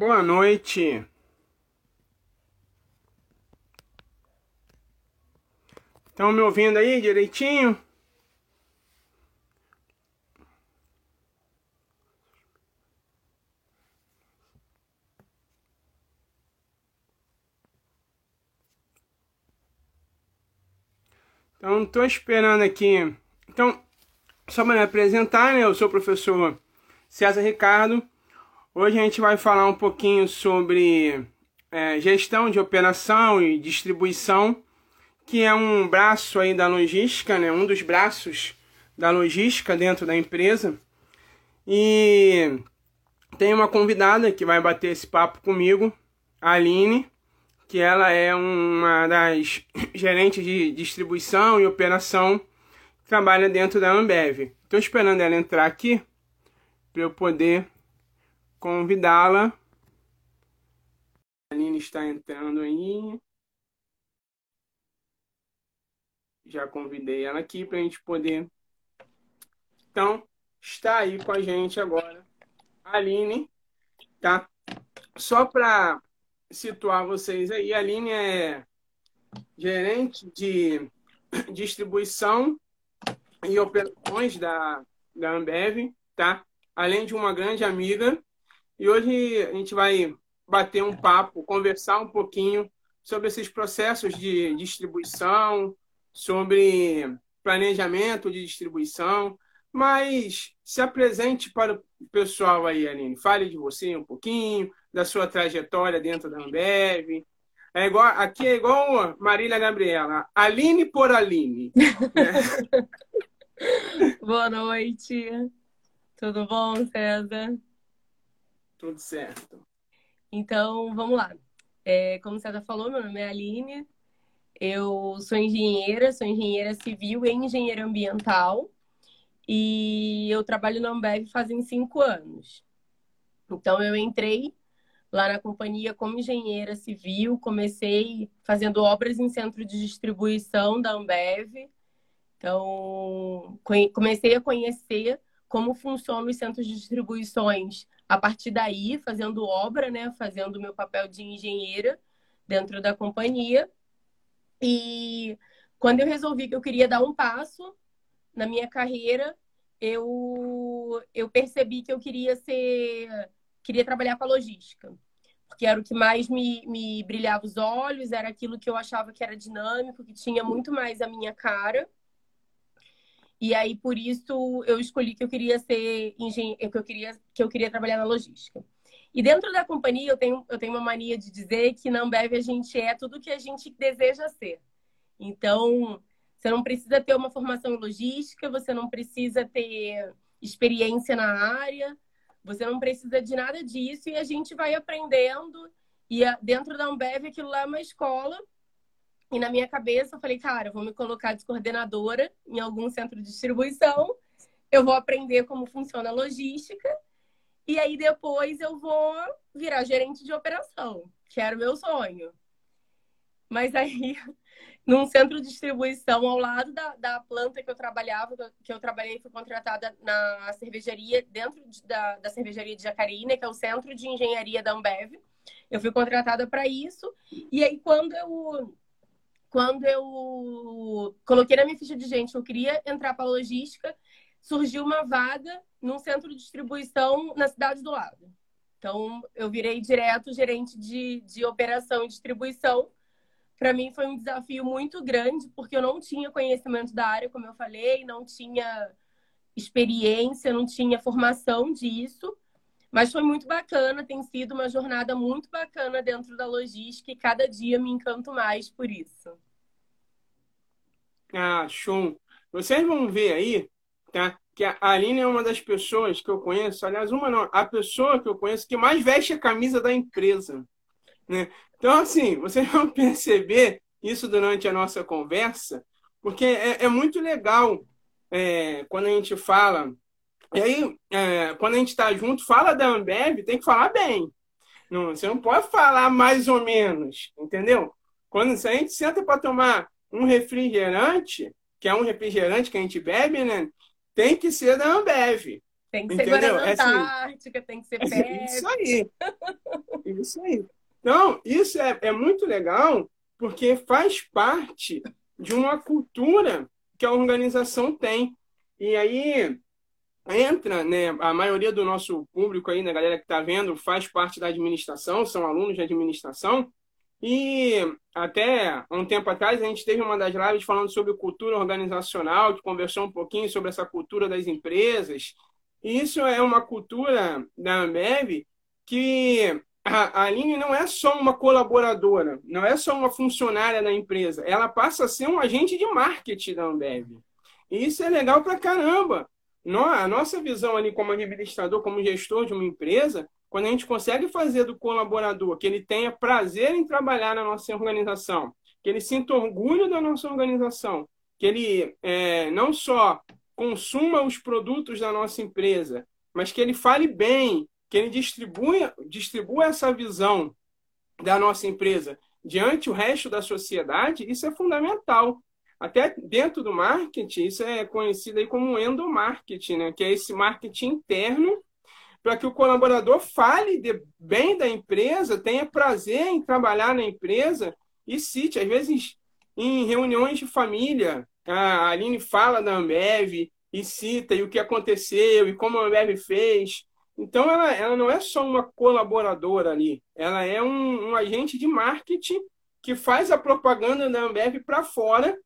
Boa noite. Estão me ouvindo aí direitinho? Então, estou esperando aqui. Então, só para me apresentar, né? Eu sou o professor César Ricardo. Hoje a gente vai falar um pouquinho sobre é, gestão de operação e distribuição, que é um braço aí da logística, né? Um dos braços da logística dentro da empresa. E tem uma convidada que vai bater esse papo comigo, a Aline que ela é uma das gerentes de distribuição e operação que trabalha dentro da Ambev. Estou esperando ela entrar aqui para eu poder convidá-la. A Aline está entrando aí. Já convidei ela aqui para a gente poder. Então, está aí com a gente agora. A Aline, tá? Só para situar vocês aí. A Aline é gerente de distribuição e operações da, da Ambev, tá? Além de uma grande amiga. E hoje a gente vai bater um papo, conversar um pouquinho sobre esses processos de distribuição, sobre planejamento de distribuição, mas se apresente para o pessoal aí, Aline. Fale de você um pouquinho, da sua trajetória dentro da Ambev. É igual, aqui é igual Marília Gabriela, Aline por Aline. Boa noite. Tudo bom, César? Tudo certo. Então, vamos lá. É, como o César falou, meu nome é Aline. Eu sou engenheira, sou engenheira civil e engenheira ambiental. E eu trabalho na Ambev fazem cinco anos. Então, eu entrei lá na companhia como engenheira civil, comecei fazendo obras em centro de distribuição da Ambev. Então, comecei a conhecer como funcionam os centros de distribuições a partir daí, fazendo obra, né, fazendo o meu papel de engenheira dentro da companhia. E quando eu resolvi que eu queria dar um passo na minha carreira, eu, eu percebi que eu queria ser queria trabalhar com a logística, porque era o que mais me, me brilhava os olhos, era aquilo que eu achava que era dinâmico, que tinha muito mais a minha cara. E aí, por isso, eu escolhi que eu queria ser engenheiro, que eu queria, que eu queria trabalhar na logística. E dentro da companhia, eu tenho, eu tenho uma mania de dizer que na Ambev a gente é tudo o que a gente deseja ser. Então, você não precisa ter uma formação em logística, você não precisa ter experiência na área, você não precisa de nada disso e a gente vai aprendendo. E dentro da Ambev, aquilo lá é uma escola. E na minha cabeça, eu falei, cara, eu vou me colocar de coordenadora em algum centro de distribuição. Eu vou aprender como funciona a logística. E aí depois eu vou virar gerente de operação, que era o meu sonho. Mas aí num centro de distribuição ao lado da, da planta que eu trabalhava, que eu trabalhei, fui contratada na cervejaria, dentro de, da, da cervejaria de Jacareí, que é o centro de engenharia da Ambev. Eu fui contratada para isso. E aí, quando eu, quando eu coloquei na minha ficha de gente, eu queria entrar para logística, surgiu uma vaga num centro de distribuição na cidade do lado. Então, eu virei direto gerente de, de operação e distribuição para mim foi um desafio muito grande, porque eu não tinha conhecimento da área, como eu falei, não tinha experiência, não tinha formação disso. Mas foi muito bacana, tem sido uma jornada muito bacana dentro da logística e cada dia me encanto mais por isso. Ah, show! Vocês vão ver aí, tá? Que a Aline é uma das pessoas que eu conheço, aliás, uma não, a pessoa que eu conheço que mais veste a camisa da empresa. Né? Então, assim, vocês vão perceber isso durante a nossa conversa, porque é, é muito legal é, quando a gente fala. E aí, é, quando a gente está junto, fala da Ambev, tem que falar bem. Não, você não pode falar mais ou menos, entendeu? Quando a gente senta para tomar um refrigerante, que é um refrigerante que a gente bebe, né? Tem que ser da Ambev. Tem que ser Entendeu? Guaraná é assim, Antártica, tem que ser é Isso aí. Isso aí. Então, isso é, é muito legal porque faz parte de uma cultura que a organização tem. E aí entra, né, a maioria do nosso público aí, né, galera que está vendo, faz parte da administração, são alunos de administração. E até um tempo atrás a gente teve uma das lives falando sobre cultura organizacional, que conversou um pouquinho sobre essa cultura das empresas. E isso é uma cultura da Ambev que a Aline não é só uma colaboradora, não é só uma funcionária da empresa, ela passa a ser um agente de marketing da Ambev. E isso é legal pra caramba. A nossa visão ali como administrador, como gestor de uma empresa, quando a gente consegue fazer do colaborador que ele tenha prazer em trabalhar na nossa organização, que ele sinta orgulho da nossa organização, que ele é, não só consuma os produtos da nossa empresa, mas que ele fale bem, que ele distribua, distribua essa visão da nossa empresa diante o resto da sociedade, isso é fundamental. Até dentro do marketing, isso é conhecido aí como endomarketing, né? que é esse marketing interno para que o colaborador fale bem da empresa, tenha prazer em trabalhar na empresa e cite, às vezes, em reuniões de família, a Aline fala da Ambev e cita e o que aconteceu e como a Ambev fez. Então, ela, ela não é só uma colaboradora ali, ela é um, um agente de marketing que faz a propaganda da Ambev para fora.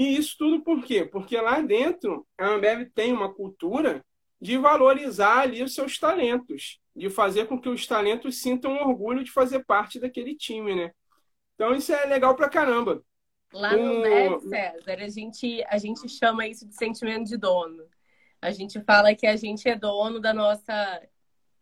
E isso tudo por quê? Porque lá dentro a Ambev tem uma cultura de valorizar ali os seus talentos, de fazer com que os talentos sintam orgulho de fazer parte daquele time, né? Então isso é legal pra caramba. Lá no o... César, a gente, a gente chama isso de sentimento de dono. A gente fala que a gente é dono da nossa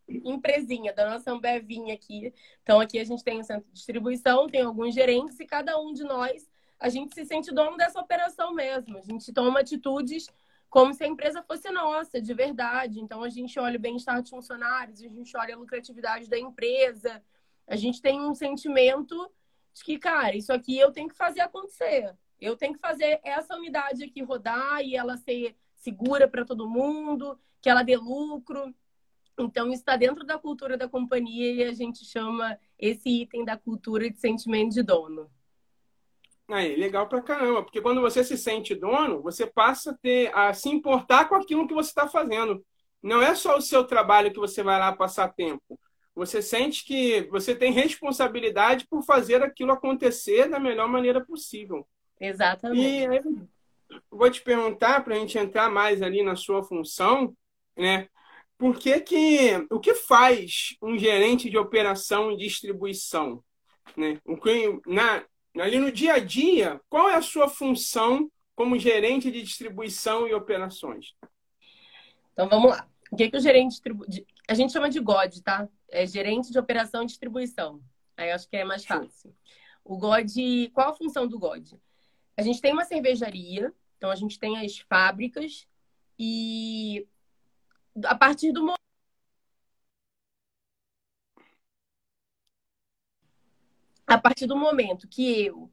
empresinha, da nossa Ambevinha aqui. Então, aqui a gente tem o um centro de distribuição, tem alguns gerentes e cada um de nós, a gente se sente dono dessa operação mesmo. A gente toma atitudes como se a empresa fosse nossa, de verdade. Então, a gente olha o bem-estar dos funcionários, a gente olha a lucratividade da empresa. A gente tem um sentimento de que, cara, isso aqui eu tenho que fazer acontecer. Eu tenho que fazer essa unidade aqui rodar e ela ser segura para todo mundo, que ela dê lucro. Então, está dentro da cultura da companhia e a gente chama esse item da cultura de sentimento de dono. Aí, legal pra caramba, porque quando você se sente dono, você passa a, ter, a se importar com aquilo que você está fazendo. Não é só o seu trabalho que você vai lá passar tempo. Você sente que você tem responsabilidade por fazer aquilo acontecer da melhor maneira possível. Exatamente. E vou te perguntar, para a gente entrar mais ali na sua função, né? Por que que, o que faz um gerente de operação e distribuição? Né? O que, na, ali no dia a dia, qual é a sua função como gerente de distribuição e operações? Então vamos lá. O que, que o gerente distribu... A gente chama de GOD, tá? É gerente de operação e distribuição. Aí acho que é mais fácil. O GOD, qual a função do GOD? A gente tem uma cervejaria, então a gente tem as fábricas e a partir do a partir do momento que eu,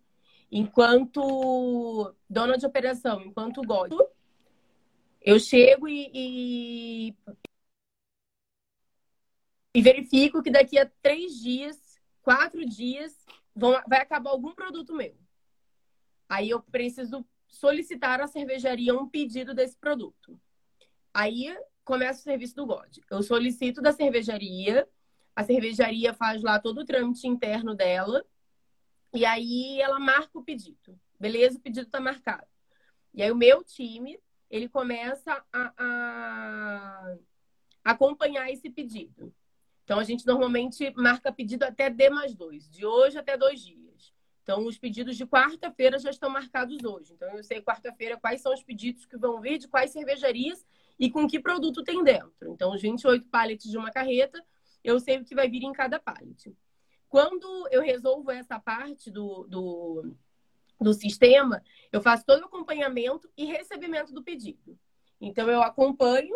enquanto dona de operação, enquanto gosto, eu chego e, e, e, verifico que daqui a três dias, quatro dias, vão, vai acabar algum produto meu. Aí eu preciso solicitar à cervejaria um pedido desse produto. Aí começa o serviço do God. Eu solicito da cervejaria, a cervejaria faz lá todo o trâmite interno dela, e aí ela marca o pedido. Beleza, o pedido está marcado. E aí o meu time, ele começa a, a acompanhar esse pedido. Então, a gente normalmente marca pedido até D mais dois, de hoje até dois dias. Então, os pedidos de quarta-feira já estão marcados hoje. Então, eu sei quarta-feira quais são os pedidos que vão vir, de quais cervejarias e com que produto tem dentro. Então, os 28 pallets de uma carreta, eu sei o que vai vir em cada pallet. Quando eu resolvo essa parte do, do, do sistema, eu faço todo o acompanhamento e recebimento do pedido. Então, eu acompanho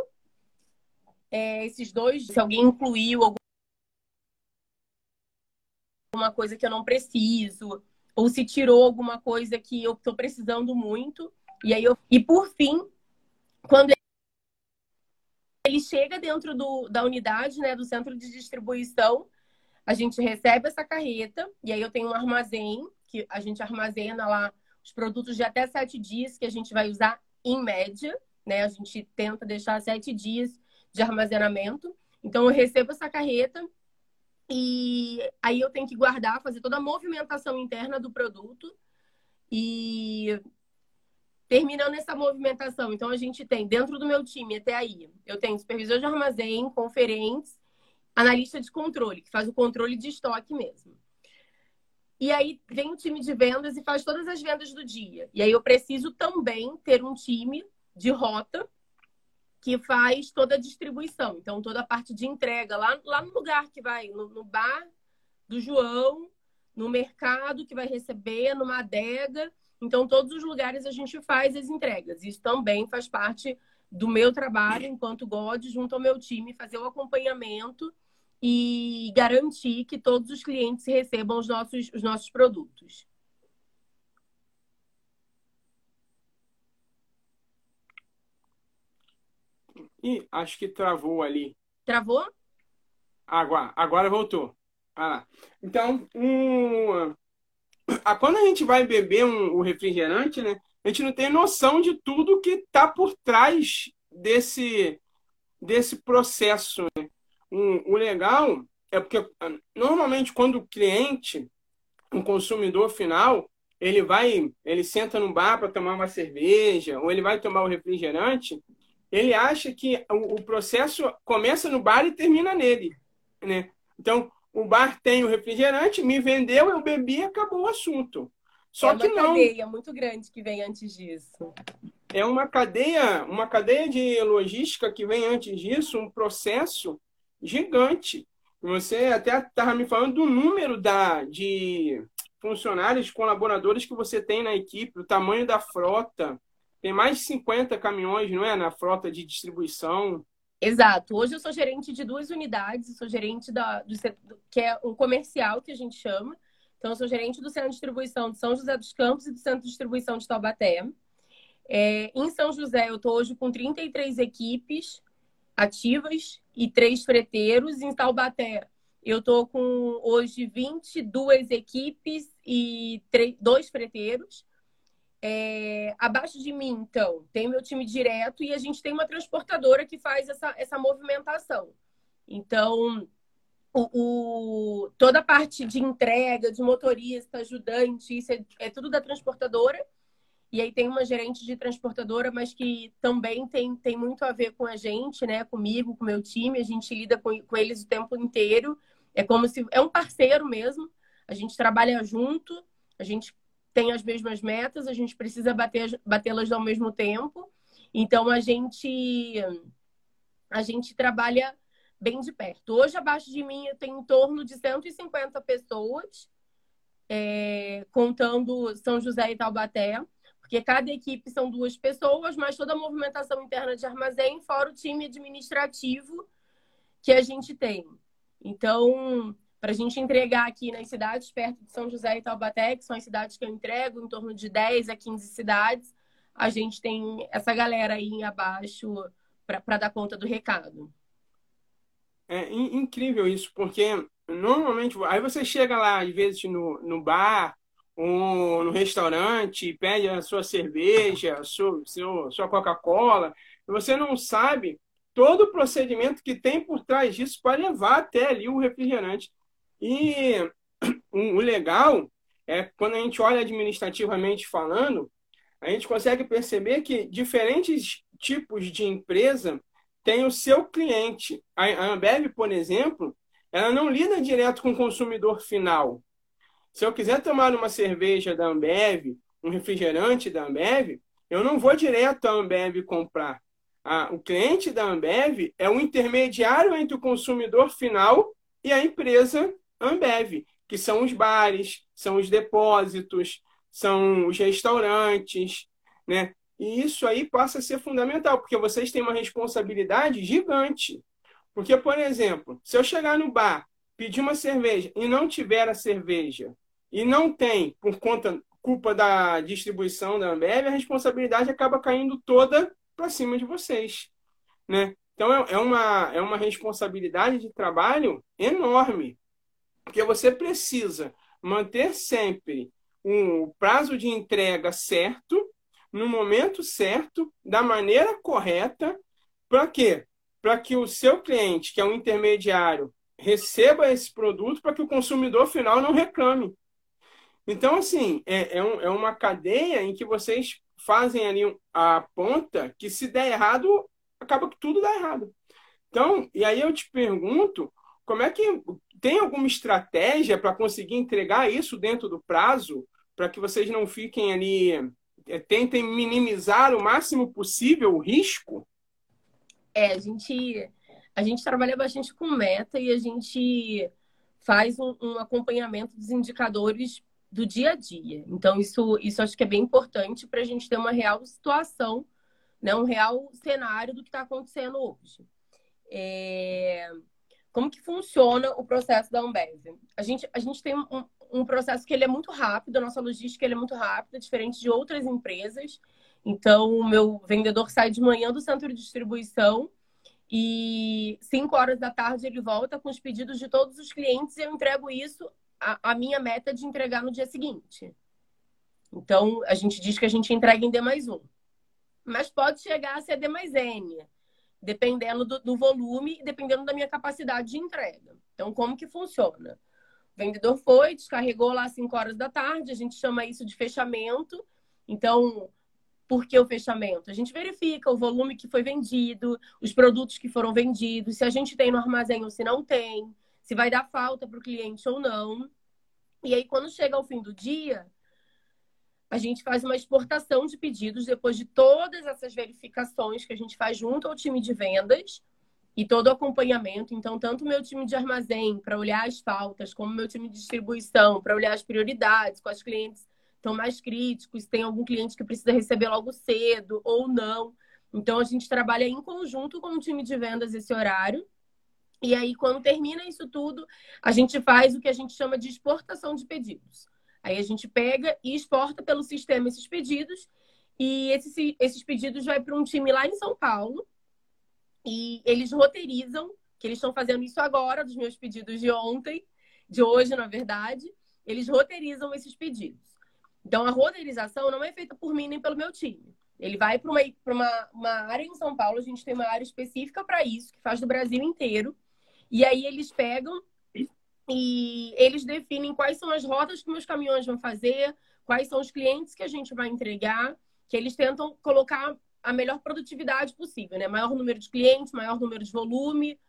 é, esses dois, se alguém incluiu alguma coisa que eu não preciso, ou se tirou alguma coisa que eu estou precisando muito. E aí eu... E por fim, quando chega dentro do, da unidade, né, do centro de distribuição, a gente recebe essa carreta, e aí eu tenho um armazém, que a gente armazena lá os produtos de até sete dias, que a gente vai usar em média, né? A gente tenta deixar sete dias de armazenamento. Então, eu recebo essa carreta e aí eu tenho que guardar, fazer toda a movimentação interna do produto. E terminando essa movimentação, então a gente tem dentro do meu time até aí, eu tenho supervisor de armazém, conferentes, analista de controle, que faz o controle de estoque mesmo. E aí vem o time de vendas e faz todas as vendas do dia. E aí eu preciso também ter um time de rota que faz toda a distribuição. Então, toda a parte de entrega lá, lá no lugar que vai, no, no bar do João, no mercado que vai receber, numa adega. Então, todos os lugares a gente faz as entregas. Isso também faz parte do meu trabalho enquanto God, junto ao meu time, fazer o acompanhamento e garantir que todos os clientes recebam os nossos, os nossos produtos. Ih, acho que travou ali. Travou? Agora, agora voltou. Ah, então, um, quando a gente vai beber um, um refrigerante, né, a gente não tem noção de tudo que está por trás desse, desse processo. Né? Um, o legal é porque normalmente quando o cliente, o consumidor final, ele vai, ele senta no bar para tomar uma cerveja ou ele vai tomar o um refrigerante, ele acha que o, o processo começa no bar e termina nele, né? Então, o bar tem o refrigerante, me vendeu, eu bebi e acabou o assunto. Só é que não. É uma cadeia muito grande que vem antes disso. É uma cadeia, uma cadeia de logística que vem antes disso, um processo gigante. Você até estava me falando do número da, de funcionários, colaboradores que você tem na equipe, o tamanho da frota, tem mais de 50 caminhões, não é? Na frota de distribuição. Exato. Hoje eu sou gerente de duas unidades, sou gerente da, do, que é um comercial que a gente chama. Então, eu sou gerente do centro de distribuição de São José dos Campos e do centro de distribuição de Taubaté. É, em São José, eu estou hoje com 33 equipes ativas e três freteiros. Em Taubaté, eu estou com hoje 22 equipes e dois freteiros. É, abaixo de mim, então, tem meu time direto e a gente tem uma transportadora que faz essa, essa movimentação. Então, o, o, toda a parte de entrega, de motorista, ajudante, isso é, é, tudo da transportadora. E aí tem uma gerente de transportadora, mas que também tem, tem muito a ver com a gente, né? Comigo, com meu time. A gente lida com, com eles o tempo inteiro. É como se... É um parceiro mesmo. A gente trabalha junto. A gente tem as mesmas metas, a gente precisa bater, batê-las ao mesmo tempo. Então a gente a gente trabalha bem de perto. Hoje abaixo de mim eu tenho em torno de 150 pessoas, é, contando São José e Taubaté, porque cada equipe são duas pessoas, mas toda a movimentação interna de armazém, fora o time administrativo que a gente tem. Então, para a gente entregar aqui nas cidades perto de São José e Taubaté, que são as cidades que eu entrego, em torno de 10 a 15 cidades, a gente tem essa galera aí abaixo para dar conta do recado. É incrível isso, porque normalmente, aí você chega lá, às vezes, no, no bar ou no restaurante, pede a sua cerveja, a sua, seu, sua Coca-Cola, e você não sabe todo o procedimento que tem por trás disso para levar até ali o refrigerante. E o legal é quando a gente olha administrativamente falando, a gente consegue perceber que diferentes tipos de empresa têm o seu cliente. A Ambev, por exemplo, ela não lida direto com o consumidor final. Se eu quiser tomar uma cerveja da Ambev, um refrigerante da Ambev, eu não vou direto à Ambev comprar. o cliente da Ambev é o intermediário entre o consumidor final e a empresa Ambev, que são os bares, são os depósitos, são os restaurantes, né? E isso aí passa a ser fundamental, porque vocês têm uma responsabilidade gigante. Porque, por exemplo, se eu chegar no bar, pedir uma cerveja e não tiver a cerveja, e não tem, por conta, culpa da distribuição da Ambev, a responsabilidade acaba caindo toda para cima de vocês. Né? Então é, é uma, é uma responsabilidade de trabalho enorme, porque você precisa manter sempre um prazo de entrega certo, no momento certo, da maneira correta, para quê? Para que o seu cliente, que é um intermediário, receba esse produto para que o consumidor final não reclame. Então, assim, é, é, um, é uma cadeia em que vocês fazem ali a ponta que se der errado, acaba que tudo dá errado. Então, e aí eu te pergunto, como é que tem alguma estratégia para conseguir entregar isso dentro do prazo, para que vocês não fiquem ali, é, tentem minimizar o máximo possível o risco? É, a gente a gente trabalha bastante com meta e a gente faz um, um, acompanhamento dos indicadores do dia a dia. Então, isso, isso acho que é bem importante para a gente ter uma real situação, né? um real cenário do que está acontecendo hoje. É... Como que funciona o processo da Ambev? A gente, a gente tem um, um processo que ele é muito rápido, a nossa logística ele é muito rápida, diferente de outras empresas. Então, o meu vendedor sai de manhã do centro de distribuição e 5 horas da tarde ele volta com os pedidos de todos os clientes e eu entrego isso. A, minha meta de entregar no dia seguinte. Então, a gente diz que a gente entrega em D mais um. Mas pode chegar a ser D mais N, dependendo do, do volume e dependendo da minha capacidade de entrega. Então, como que funciona? O vendedor foi, descarregou lá às 5 horas da tarde, a gente chama isso de fechamento. Então, por que o fechamento? A gente verifica o volume que foi vendido, os produtos que foram vendidos, se a gente tem no armazém ou se não tem, se vai dar falta para o cliente ou não. E aí, quando chega ao fim do dia, a gente faz uma exportação de pedidos depois de todas essas verificações que a gente faz junto ao time de vendas e todo o acompanhamento. Então, tanto meu time de armazém para olhar as faltas, como meu time de distribuição para olhar as prioridades as clientes estão mais críticos, tem algum cliente que precisa receber logo cedo ou não. Então a gente trabalha em conjunto com o time de vendas esse horário. E aí, quando termina isso tudo, a gente faz o que a gente chama de exportação de pedidos. Aí a gente pega e exporta pelo sistema esses pedidos. E esses, esses pedidos vai para um time lá em São Paulo. E eles roteirizam, que eles estão fazendo isso agora, dos meus pedidos de ontem, de hoje, na verdade. Eles roteirizam esses pedidos. Então, a roteirização não é feita por mim nem pelo meu time. Ele vai para uma, uma, uma área em São Paulo, a gente tem uma área específica para isso, que faz do Brasil inteiro. E aí eles pegam e eles definem quais são as rotas que meus caminhões vão fazer, quais são os clientes que a gente vai entregar, que eles tentam colocar a melhor produtividade possível, né? Maior número de clientes, maior número de volume,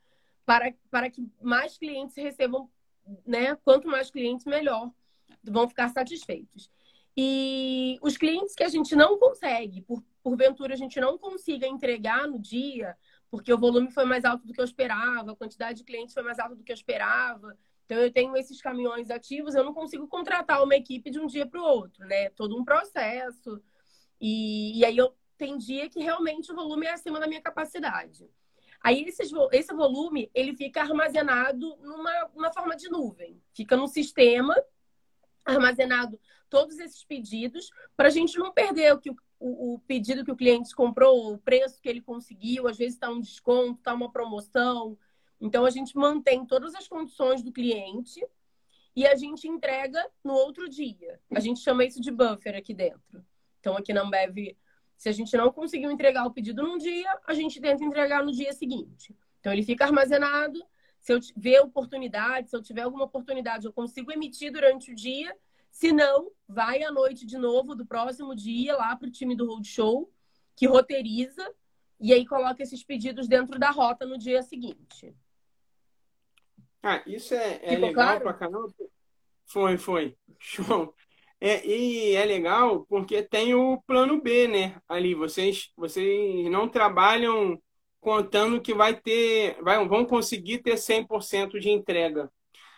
para, para que mais clientes recebam, né? Quanto mais clientes, melhor, vão ficar satisfeitos. E os clientes que a gente não consegue, por, porventura a gente não consiga entregar no dia, porque o volume foi mais alto do que eu esperava, a quantidade de clientes foi mais alta do que eu esperava. Então eu tenho esses caminhões ativos, eu não consigo contratar uma equipe de um dia para o outro, né? Todo um processo. E, e aí eu tem dia que realmente o volume é acima da minha capacidade. Aí esse, esse volume ele fica armazenado numa, numa forma de nuvem, fica no sistema armazenado todos esses pedidos para a gente não perder o, que, o, o, pedido que o cliente comprou, o preço que ele conseguiu, às vezes está um desconto, está uma promoção. Então a gente mantém todas as condições do cliente e a gente entrega no outro dia. A gente chama isso de buffer aqui dentro. Então aqui na Ambev, se a gente não conseguiu entregar o pedido num dia, a gente tenta entregar no dia seguinte. Então ele fica armazenado. Se eu ver oportunidade, se eu tiver alguma oportunidade, eu consigo emitir durante o dia se não, vai à noite de novo do próximo dia lá para o time do Roadshow, que roteiriza e aí coloca esses pedidos dentro da rota no dia seguinte. Ah, isso é, é legal claro? pra caramba. Foi, foi. Show. É, e é legal porque tem o plano B, né? Ali, vocês, vocês não trabalham contando que vai ter, vai, vão conseguir ter 100% de entrega.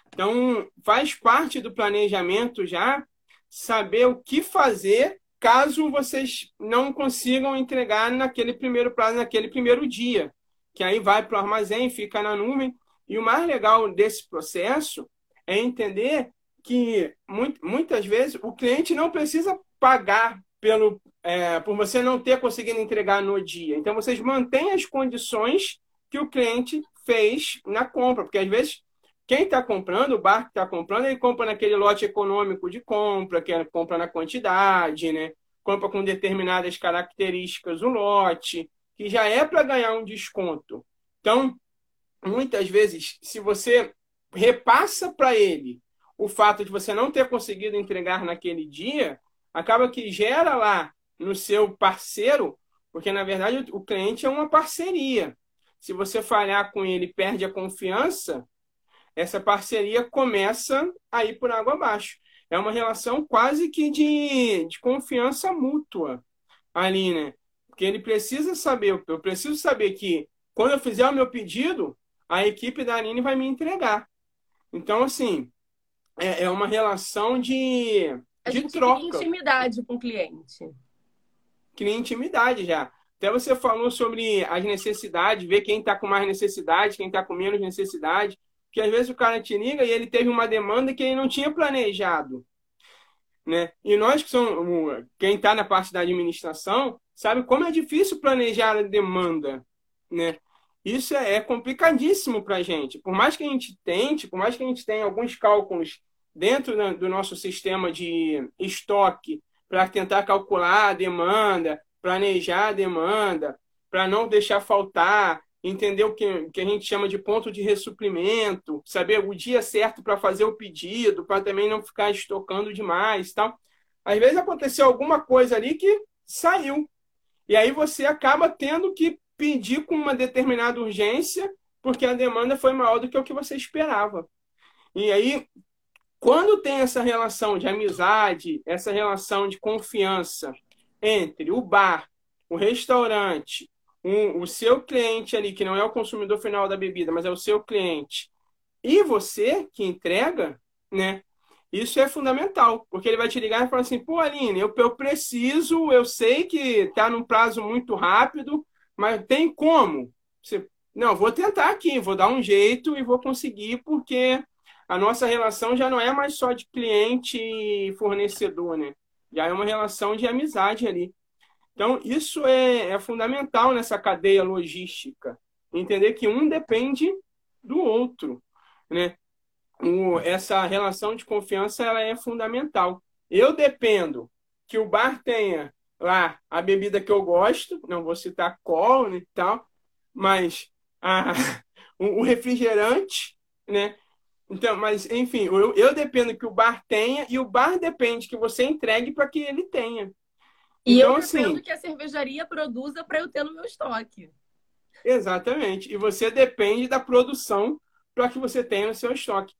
Então, faz parte do planejamento já saber o que fazer caso vocês não consigam entregar naquele primeiro prazo, naquele primeiro dia. Que aí vai para o armazém, fica na nuvem. E o mais legal desse processo é entender que muitas vezes o cliente não precisa pagar pelo, é, por você não ter conseguido entregar no dia. Então, vocês mantêm as condições que o cliente fez na compra, porque às vezes quem está comprando, o bar que está comprando, ele compra naquele lote econômico de compra, que é compra na quantidade, né? compra com determinadas características o lote, que já é para ganhar um desconto. Então, muitas vezes, se você repassa para ele o fato de você não ter conseguido entregar naquele dia, acaba que gera lá no seu parceiro, porque na verdade o cliente é uma parceria. Se você falhar com ele, perde a confiança, essa parceria começa a ir por água abaixo. É uma relação quase que de, de confiança mútua ali, né? Porque ele precisa saber, eu preciso saber que quando eu fizer o meu pedido, a equipe da Aline vai me entregar. Então, assim, é, é uma relação de, a de gente troca. Cria intimidade com o cliente. Cria intimidade já. Até você falou sobre as necessidades, ver quem está com mais necessidade, quem está com menos necessidade. Porque às vezes o cara te liga e ele teve uma demanda que ele não tinha planejado. Né? E nós que somos, quem está na parte da administração, sabe como é difícil planejar a demanda. Né? Isso é, é complicadíssimo para a gente. Por mais que a gente tente, por mais que a gente tenha alguns cálculos dentro do nosso sistema de estoque para tentar calcular a demanda, planejar a demanda, para não deixar faltar, entender o que, que a gente chama de ponto de ressuprimento, saber o dia certo para fazer o pedido, para também não ficar estocando demais, tal. Às vezes aconteceu alguma coisa ali que saiu. E aí você acaba tendo que pedir com uma determinada urgência, porque a demanda foi maior do que o que você esperava. E aí, quando tem essa relação de amizade, essa relação de confiança entre o bar, o restaurante um, o seu cliente ali, que não é o consumidor final da bebida, mas é o seu cliente, e você que entrega, né? Isso é fundamental, porque ele vai te ligar e falar assim: pô, Aline, eu, eu preciso, eu sei que está num prazo muito rápido, mas tem como? Você, não, vou tentar aqui, vou dar um jeito e vou conseguir, porque a nossa relação já não é mais só de cliente e fornecedor, né? Já é uma relação de amizade ali. Então, isso é, é fundamental nessa cadeia logística. Entender que um depende do outro. Né? O, essa relação de confiança ela é fundamental. Eu dependo que o bar tenha lá a bebida que eu gosto, não vou citar cola né, e tal, mas a, o refrigerante, né? Então, mas enfim, eu, eu dependo que o bar tenha e o bar depende que você entregue para que ele tenha. E então, eu dependo assim, que a cervejaria produza para eu ter no meu estoque. Exatamente. E você depende da produção para que você tenha no seu estoque.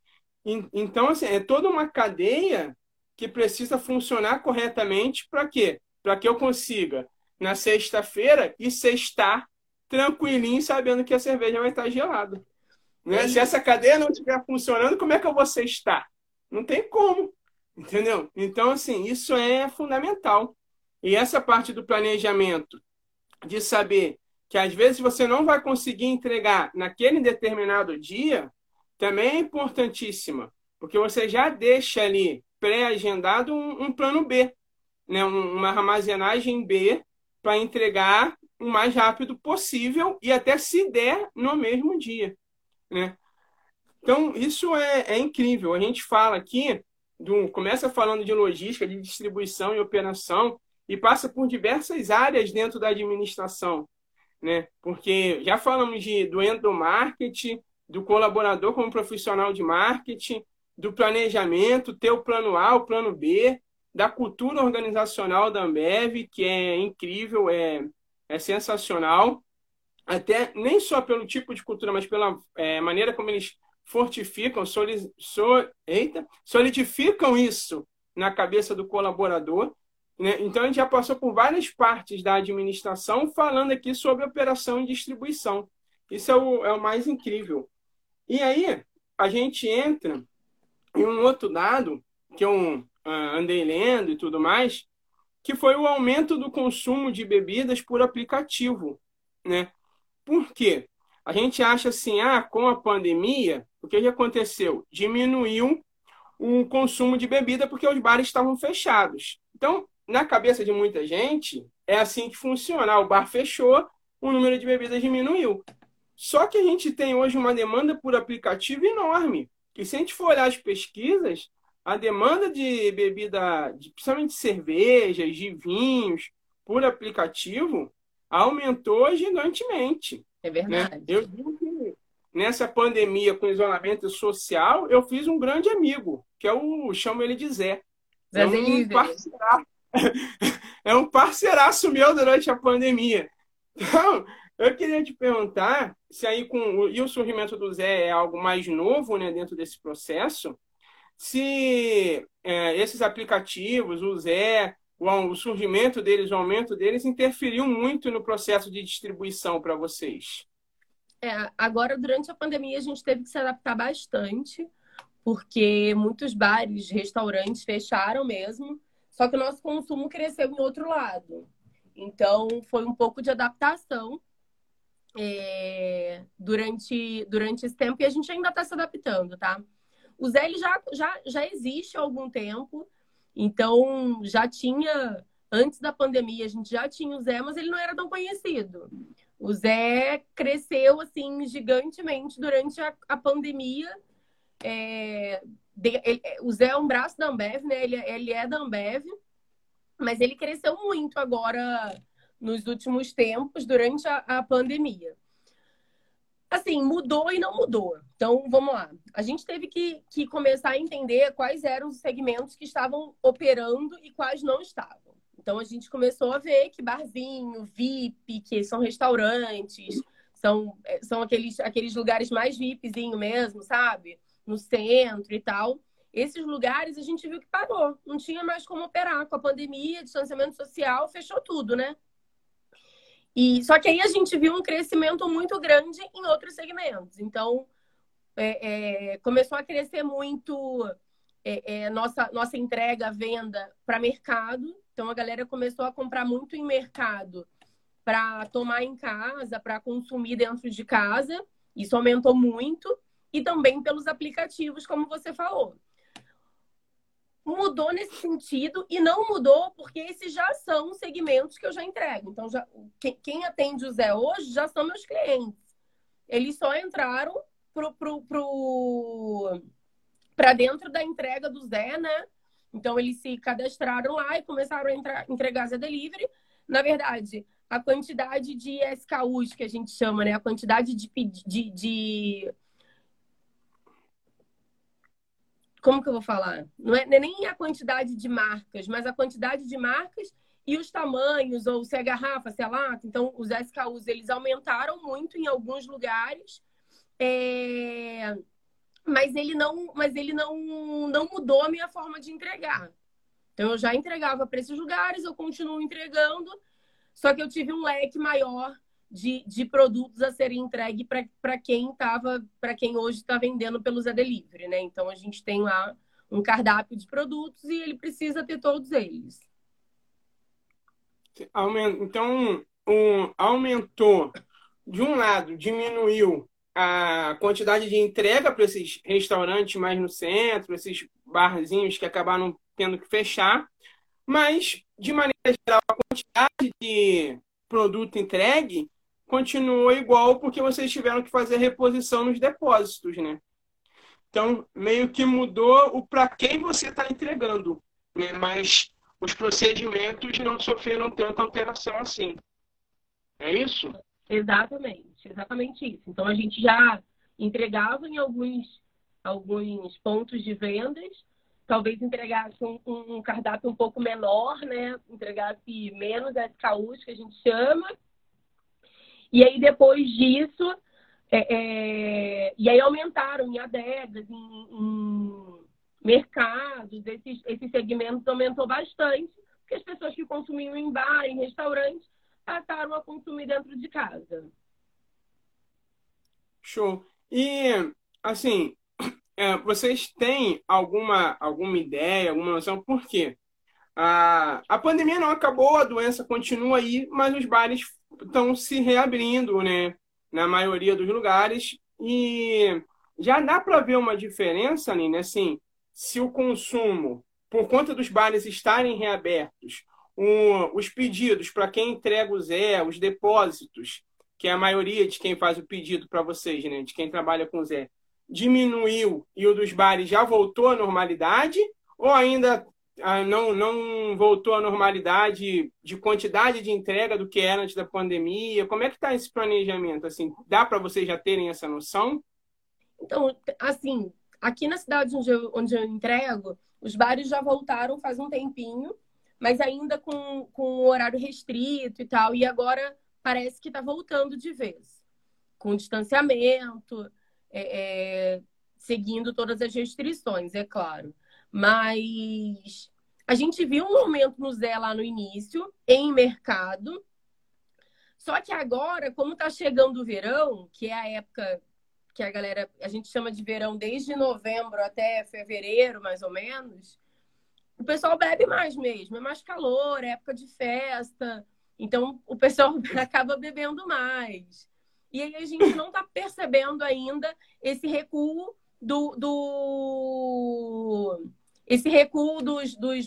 Então, assim, é toda uma cadeia que precisa funcionar corretamente para quê? Para que eu consiga, na sexta-feira, e sextar tranquilinho, sabendo que a cerveja vai estar gelada. Né? Se essa cadeia não estiver funcionando, como é que eu vou sextar? Não tem como. Entendeu? Então, assim, isso é fundamental. E essa parte do planejamento, de saber que às vezes você não vai conseguir entregar naquele determinado dia, também é importantíssima, porque você já deixa ali pré-agendado um, um, plano B, né? uma armazenagem B para entregar o mais rápido possível e até se der no mesmo dia. Né? Então, isso é, é incrível. A gente fala aqui, do, começa falando de logística, de distribuição e operação, e passa por diversas áreas dentro da administração, né? Porque já falamos de, do endomarketing, do colaborador como profissional de marketing, do planejamento, ter o plano A, o plano B, da cultura organizacional da Ambev, que é incrível, é, é sensacional, até nem só pelo tipo de cultura, mas pela é, maneira como eles fortificam, soli, so, eita, solidificam isso na cabeça do colaborador né? Então, a gente já passou por várias partes da administração falando aqui sobre operação e distribuição. Isso é o, é o mais incrível. E aí, a gente entra em um outro dado que eu uh, andei lendo e tudo mais, que foi o aumento do consumo de bebidas por aplicativo. Né? Por quê? A gente acha assim, ah, com a pandemia, o que, que aconteceu? Diminuiu o consumo de bebida porque os bares estavam fechados. Então, na cabeça de muita gente, é assim que funciona. O bar fechou, o número de bebidas diminuiu. Só que a gente tem hoje uma demanda por aplicativo enorme. E se a gente for olhar as pesquisas, a demanda de bebida, de, principalmente cervejas, de vinhos, por aplicativo, aumentou gigantemente. É verdade. Né? Eu digo que nessa pandemia com isolamento social, eu fiz um grande amigo, que é o, chamo ele de Zé. É um, parceiraço, é um parceiraço meu durante a pandemia. Então, eu queria te perguntar se aí com e o surgimento do Zé é algo mais novo, né, dentro desse processo, se é, esses aplicativos, o Zé, o, o, surgimento deles, o aumento deles, interferiu muito no processo de distribuição para vocês. É, agora, durante a pandemia, a gente teve que se adaptar bastante, porque muitos bares, restaurantes fecharam mesmo, só que o nosso consumo cresceu em outro lado. Então, foi um pouco de adaptação é, durante, durante esse tempo e a gente ainda está se adaptando, tá? O Zé ele já, já, já existe há algum tempo, então já tinha, antes da pandemia, a gente já tinha o Zé, mas ele não era tão conhecido. O Zé cresceu assim gigantemente durante a, a pandemia. É, de, ele, o Zé é um braço da Ambev, né? Ele, ele é da Ambev, mas ele cresceu muito agora nos últimos tempos, durante a, a pandemia. Assim, mudou e não mudou. Então, vamos lá. A gente teve que, que começar a entender quais eram os segmentos que estavam operando e quais não estavam. Então, a gente começou a ver que barzinho, VIP, que são restaurantes, são, é, são aqueles, aqueles lugares mais VIPzinho mesmo, sabe? No centro e tal. Esses lugares a gente viu que parou. Não tinha mais como operar. Com a pandemia, distanciamento social, fechou tudo, né? E só que aí a gente viu um crescimento muito grande em outros segmentos. Então é, é, começou a crescer muito é, é nossa nossa entrega, venda para mercado. Então a galera começou a comprar muito em mercado para tomar em casa, para consumir dentro de casa. Isso aumentou muito e também pelos aplicativos, como você falou mudou nesse sentido e não mudou porque esses já são segmentos que eu já entrego. Então, já, quem, quem atende o Zé hoje já são meus clientes. Eles só entraram pro, pro, pro, para dentro da entrega do Zé, né? Então, eles se cadastraram lá e começaram a entrar, entregar Zé Delivery. Na verdade, a quantidade de SKUs que a gente chama, né? A quantidade de, de, de como que eu vou falar? Não é, não é, nem a quantidade de marcas, mas a quantidade de marcas e os tamanhos, ou se é garrafa, se é lata. Então, os SKUs, eles aumentaram muito em alguns lugares, é... mas ele, não, mas ele não, não mudou a minha forma de entregar. Então, eu já entregava para esses lugares, eu continuo entregando, só que eu tive um leque maior de, de produtos a serem entregues para quem estava, para quem hoje está vendendo pelo Zé Delivery, né? Então a gente tem lá um cardápio de produtos e ele precisa ter todos eles. Então, um, aumentou, de um lado, diminuiu a quantidade de entrega para esses restaurantes mais no centro, esses barzinhos que acabaram tendo que fechar, mas, de maneira geral, a quantidade de produto entregue continuou igual porque vocês tiveram que fazer reposição nos depósitos, né? Então, meio que mudou o para quem você está entregando, né? mas os procedimentos não sofreram tanta alteração assim. É isso? Exatamente, exatamente isso. Então, a gente já entregava em alguns, alguns pontos de vendas, talvez entregasse um, um cardápio um pouco menor, né? Entregasse menos SKUs, que a gente chama, e aí, depois disso, é, é, e aí aumentaram em adegas, em, em mercados, esses, esses segmentos aumentou bastante, porque as pessoas que consumiam em bar, em restaurantes, passaram a consumir dentro de casa. Show. E, assim, é, vocês têm alguma, alguma ideia, alguma noção por quê? A, a pandemia não acabou, a doença continua aí, mas os bares estão se reabrindo, né? Na maioria dos lugares. E já dá para ver uma diferença, né? Assim, se o consumo, por conta dos bares estarem reabertos, um, os pedidos para quem entrega o Zé, os depósitos, que é a maioria de quem faz o pedido para vocês, né? De quem trabalha com Zé, diminuiu e o dos bares já voltou à normalidade? Ou ainda não, não voltou à normalidade de quantidade de entrega do que era antes da pandemia? Como é que está esse planejamento? Assim, dá para vocês já terem essa noção? Então, assim, aqui na cidade onde eu, onde eu entrego, os bares já voltaram faz um tempinho, mas ainda com, com horário restrito e tal. E agora parece que está voltando de vez, com distanciamento, é, é, seguindo todas as restrições, é claro. Mas a gente viu um aumento no Zé lá no início, em mercado. Só que agora, como está chegando o verão, que é a época que a galera, a gente chama de verão desde novembro até fevereiro, mais ou menos, o pessoal bebe mais mesmo, é mais calor, é época de festa, então o pessoal acaba bebendo mais. E aí a gente não está percebendo ainda esse recuo do, do esse recuo dos, dos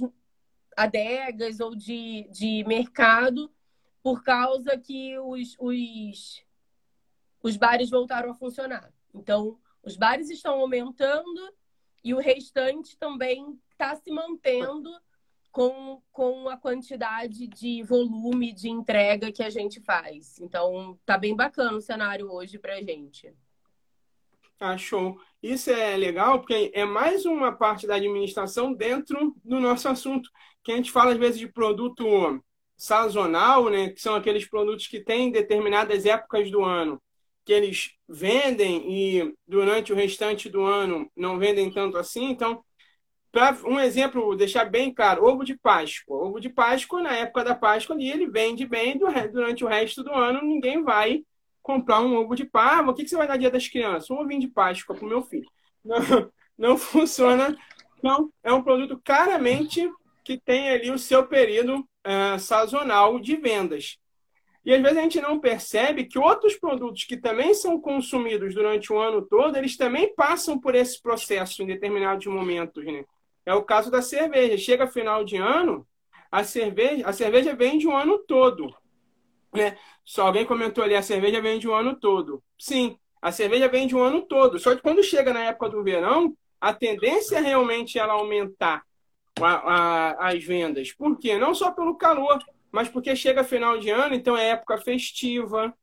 adegas ou de, de mercado por causa que os, os, os bares voltaram a funcionar. Então, os bares estão aumentando e o restante também está se mantendo com, com a quantidade de volume de entrega que a gente faz. Então, tá bem bacana o cenário hoje para a gente. Ah, show. Isso é legal porque é mais uma parte da administração dentro do nosso assunto, que a gente fala às vezes de produto sazonal, né, que são aqueles produtos que têm determinadas épocas do ano, que eles vendem e durante o restante do ano não vendem tanto assim. Então, para um exemplo, deixar bem claro, ovo de Páscoa. Ovo de Páscoa, na época da Páscoa, ali, ele vende bem, durante o resto do ano ninguém vai comprar um ovo de Páscoa. O que, você vai dar dia das crianças? Um ovinho de Páscoa para o meu filho. Não, não funciona. Não, é um produto claramente que tem ali o seu período uh, sazonal de vendas. E às vezes a gente não percebe que outros produtos que também são consumidos durante o ano todo, eles também passam por esse processo em determinados momentos. Né? É o caso da cerveja. Chega final de ano, a cerveja, a cerveja vende o ano todo. Né? Só alguém comentou ali, a cerveja vende o ano todo. Sim, a cerveja vende o ano todo. Só que quando chega na época do verão, a tendência é realmente ela aumentar a, a, as vendas. Por quê? Não só pelo calor, mas porque chega final de ano, então é época festiva,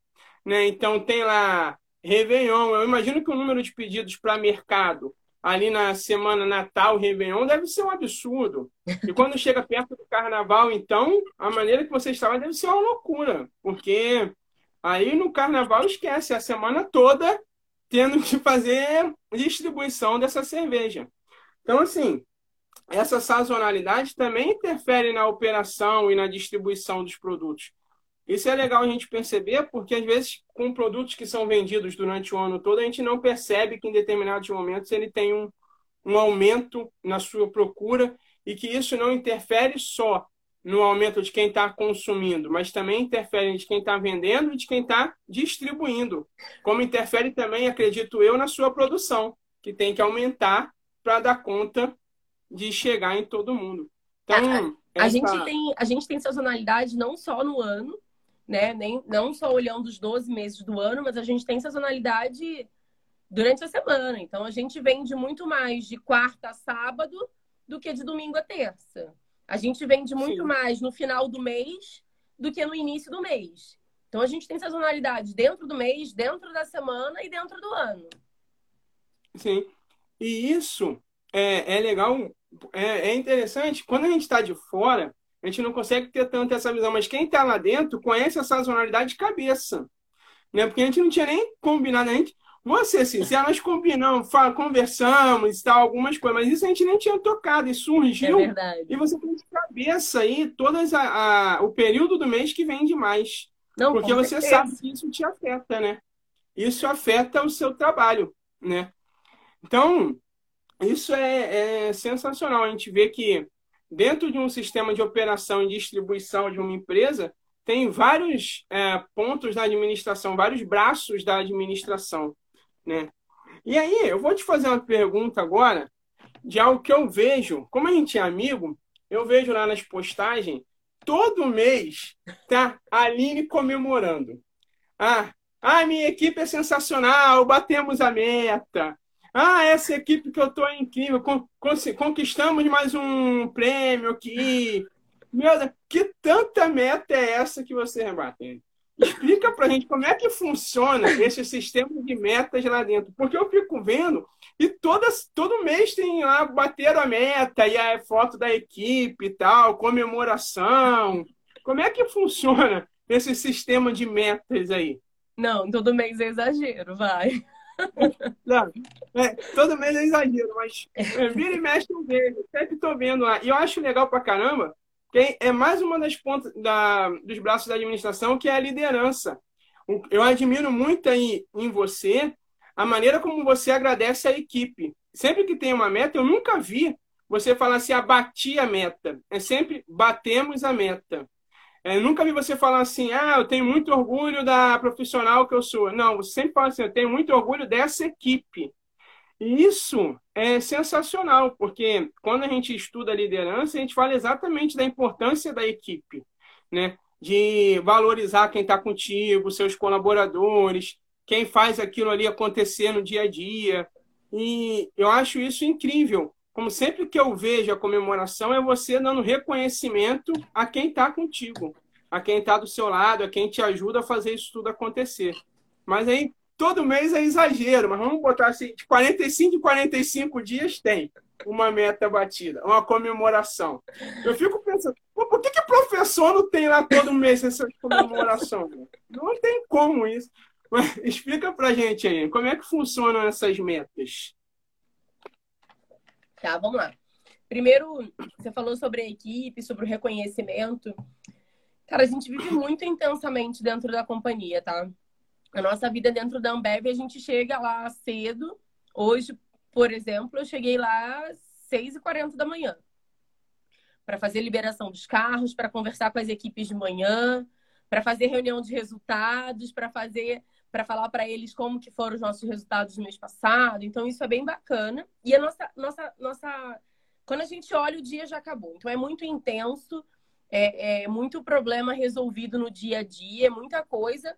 né? Então tem lá Réveillon. Eu imagino que o número de pedidos para mercado ali na semana Natal, Réveillon, deve ser um absurdo. E quando chega perto do Carnaval, então, a maneira que você estava deve ser uma loucura. Porque aí no Carnaval esquece a semana toda tendo que fazer distribuição dessa cerveja. Então, assim, essa sazonalidade também interfere na operação e na distribuição dos produtos. Isso é legal a gente perceber, porque às vezes, com produtos que são vendidos durante o ano todo, a gente não percebe que em determinados momentos ele tem um, um aumento na sua procura e que isso não interfere só no aumento de quem está consumindo, mas também interfere de quem está vendendo e de quem está distribuindo. Como interfere também, acredito eu, na sua produção, que tem que aumentar para dar conta de chegar em todo mundo. Então, a, essa... a, gente tem, a gente tem sazonalidade não só no ano, né? Nem, não só olhando os 12 meses do ano, mas a gente tem sazonalidade durante a semana. Então, a gente vende muito mais de quarta a sábado do que de domingo a terça. A gente vende muito Sim. mais no final do mês do que no início do mês. Então, a gente tem sazonalidade dentro do mês, dentro da semana e dentro do ano. Sim. E isso é, é legal é, é interessante, quando a gente está de fora, a gente não consegue ter tanto essa visão, mas quem está lá dentro conhece a sazonalidade de cabeça. Né? Porque a gente não tinha nem combinado, a gente, vou ser sincero, nós combinamos, fala, conversamos e tal, algumas coisas, mas isso a gente nem tinha tocado e surgiu. É verdade. E você tem de cabeça aí todas a, a, o período do mês que vem demais. Não, porque você sabe que isso te afeta, né? Isso afeta o seu trabalho, né? Então, isso é, é sensacional. A gente vê que dentro de um sistema de operação e distribuição de uma empresa, tem vários é, pontos da administração, vários braços da administração. Né? E aí, eu vou te fazer uma pergunta agora de algo que eu vejo. Como a gente é amigo, eu vejo lá nas postagens, todo mês tá a Aline comemorando. Ah, Ah, minha equipe é sensacional, batemos a meta. Ah, essa equipe que eu tô é incrível, conquistamos mais um prêmio aqui. Meu Deus, que tanta meta é essa que você rebate? Explica pra gente como é que funciona esse sistema de metas lá dentro. Porque eu fico vendo e todas, todo mês tem lá, bater a meta, e a foto da equipe e tal, comemoração. Como é que funciona esse sistema de metas aí? Não, todo mês é exagero, vai. É, todo mês é exagero, mas é, vira e mexe eu vejo, sempre tô vendo lá. E eu acho legal pra caramba, que é mais uma das pontas da, dos braços da administração, que é a liderança. Eu admiro muito aí em você a maneira como você agradece a equipe. Sempre que tem uma meta, eu nunca vi você falar assim, abati a meta. É sempre batemos a meta. É, nunca vi você falar assim, ah, eu tenho muito orgulho da profissional que eu sou. Não, você sempre fala assim, eu tenho muito orgulho dessa equipe. E isso é sensacional, porque quando a gente estuda liderança, a gente fala exatamente da importância da equipe, né? De valorizar quem está contigo, seus colaboradores, quem faz aquilo ali acontecer no dia a dia. E eu acho isso incrível. Como sempre que eu vejo a comemoração, é você dando reconhecimento a quem está contigo, a quem está do seu lado, a quem te ajuda a fazer isso tudo acontecer. Mas aí, todo mês é exagero, mas vamos botar assim: de 45 em 45 dias tem uma meta batida, uma comemoração. Eu fico pensando, por que, que professor não tem lá todo mês essa comemoração? Não tem como isso. Mas explica pra gente aí, como é que funcionam essas metas? Tá, vamos lá. Primeiro, você falou sobre a equipe, sobre o reconhecimento. Cara, a gente vive muito intensamente dentro da companhia, tá? A nossa vida dentro da Ambev, a gente chega lá cedo. Hoje, por exemplo, eu cheguei lá às 6h40 da manhã para fazer liberação dos carros, para conversar com as equipes de manhã, para fazer reunião de resultados, para fazer para falar para eles como que foram os nossos resultados no mês passado. Então isso é bem bacana. E a nossa nossa nossa quando a gente olha o dia já acabou. Então é muito intenso, é, é muito problema resolvido no dia a dia, é muita coisa.